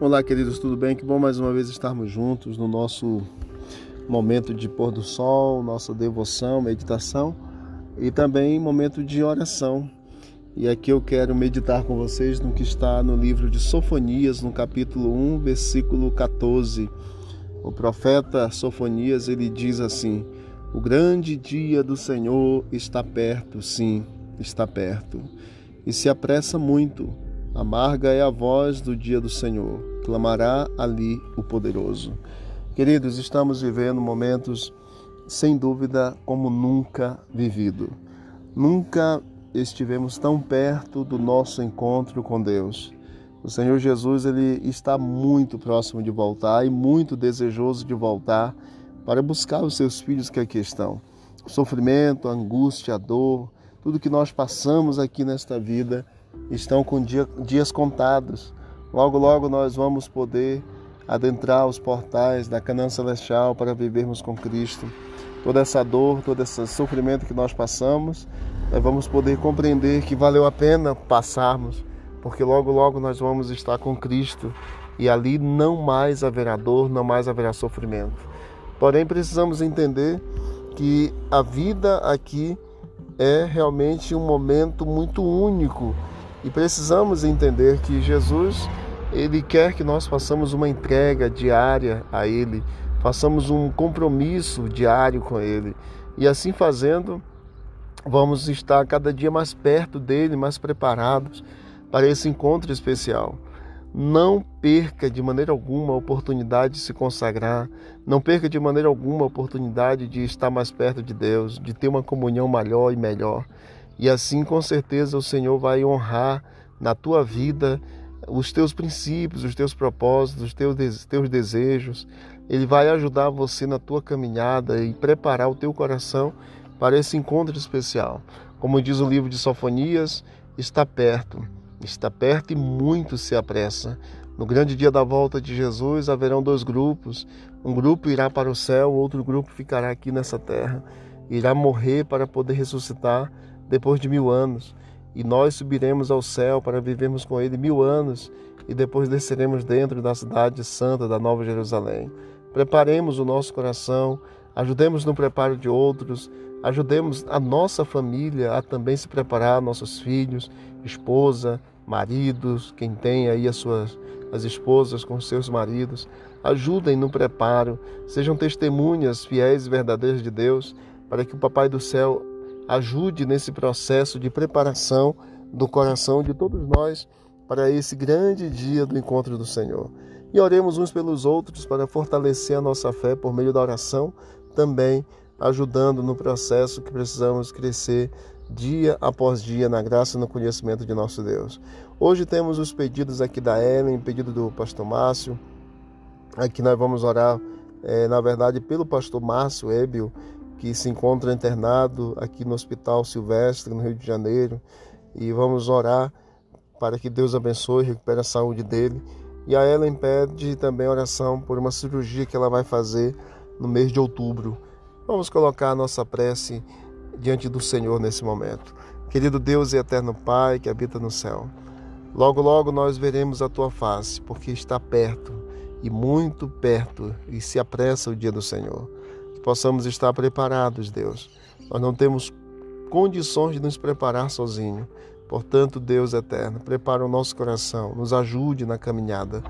Olá, queridos, tudo bem? Que bom mais uma vez estarmos juntos no nosso momento de pôr do sol, nossa devoção, meditação e também momento de oração. E aqui eu quero meditar com vocês no que está no livro de Sofonias, no capítulo 1, versículo 14. O profeta Sofonias, ele diz assim: O grande dia do Senhor está perto, sim, está perto, e se apressa muito. Amarga é a voz do dia do Senhor clamará ali o poderoso. Queridos, estamos vivendo momentos sem dúvida como nunca vivido. Nunca estivemos tão perto do nosso encontro com Deus. O Senhor Jesus ele está muito próximo de voltar e muito desejoso de voltar para buscar os seus filhos que aqui estão. O sofrimento, a angústia, a dor, tudo que nós passamos aqui nesta vida estão com dia, dias contados. Logo, logo nós vamos poder adentrar os portais da Canaã Celestial para vivermos com Cristo. Toda essa dor, todo esse sofrimento que nós passamos, nós vamos poder compreender que valeu a pena passarmos, porque logo, logo nós vamos estar com Cristo e ali não mais haverá dor, não mais haverá sofrimento. Porém, precisamos entender que a vida aqui é realmente um momento muito único e precisamos entender que Jesus, ele quer que nós façamos uma entrega diária a ele, façamos um compromisso diário com ele. E assim fazendo, vamos estar cada dia mais perto dele, mais preparados para esse encontro especial. Não perca de maneira alguma a oportunidade de se consagrar, não perca de maneira alguma a oportunidade de estar mais perto de Deus, de ter uma comunhão maior e melhor. E assim, com certeza, o Senhor vai honrar na tua vida os teus princípios, os teus propósitos, os teus, teus desejos. Ele vai ajudar você na tua caminhada e preparar o teu coração para esse encontro especial. Como diz o livro de Sofonias, está perto, está perto e muito se apressa. No grande dia da volta de Jesus haverão dois grupos. Um grupo irá para o céu, outro grupo ficará aqui nessa terra. Irá morrer para poder ressuscitar depois de mil anos, e nós subiremos ao céu para vivermos com Ele mil anos, e depois desceremos dentro da cidade santa da Nova Jerusalém. Preparemos o nosso coração, ajudemos no preparo de outros, ajudemos a nossa família a também se preparar, nossos filhos, esposa, maridos, quem tem aí as suas as esposas com seus maridos, ajudem no preparo, sejam testemunhas fiéis e verdadeiras de Deus, para que o Papai do céu ajude nesse processo de preparação do coração de todos nós para esse grande dia do encontro do Senhor. E oremos uns pelos outros para fortalecer a nossa fé por meio da oração, também ajudando no processo que precisamos crescer dia após dia na graça e no conhecimento de nosso Deus. Hoje temos os pedidos aqui da Ellen, pedido do pastor Márcio. Aqui nós vamos orar, é, na verdade, pelo pastor Márcio Ébio, que se encontra internado aqui no Hospital Silvestre, no Rio de Janeiro, e vamos orar para que Deus abençoe e recupere a saúde dele. E a Ellen pede também oração por uma cirurgia que ela vai fazer no mês de outubro. Vamos colocar a nossa prece diante do Senhor nesse momento. Querido Deus e eterno Pai que habita no céu, logo, logo nós veremos a tua face, porque está perto e muito perto e se apressa o dia do Senhor possamos estar preparados, Deus. Nós não temos condições de nos preparar sozinho. Portanto, Deus eterno, prepara o nosso coração, nos ajude na caminhada.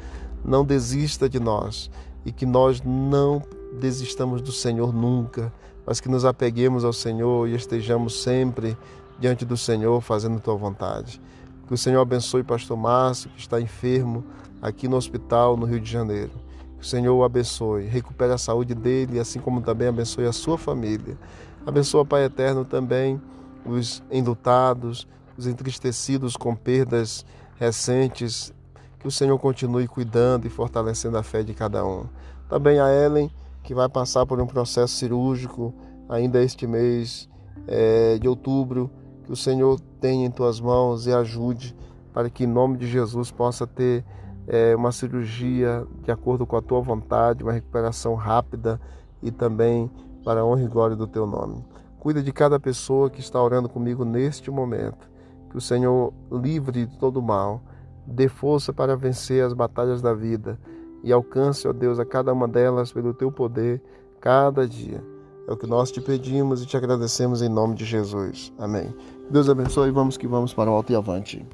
Não desista de nós e que nós não desistamos do Senhor nunca, mas que nos apeguemos ao Senhor e estejamos sempre diante do Senhor fazendo tua vontade. Que o Senhor abençoe o pastor Márcio, que está enfermo aqui no hospital no Rio de Janeiro o Senhor o abençoe, recupere a saúde dele, assim como também abençoe a sua família. Abençoa, Pai Eterno, também os enlutados, os entristecidos com perdas recentes. Que o Senhor continue cuidando e fortalecendo a fé de cada um. Também a Ellen, que vai passar por um processo cirúrgico ainda este mês é, de outubro. Que o Senhor tenha em tuas mãos e ajude para que, em nome de Jesus, possa ter é, uma cirurgia de acordo com a tua vontade, uma recuperação rápida e também para a honra e glória do teu nome. Cuida de cada pessoa que está orando comigo neste momento. Que o Senhor livre de todo mal, dê força para vencer as batalhas da vida e alcance, ó Deus, a cada uma delas pelo teu poder, cada dia. É o que nós te pedimos e te agradecemos em nome de Jesus. Amém. Deus abençoe e vamos que vamos para o alto e avante.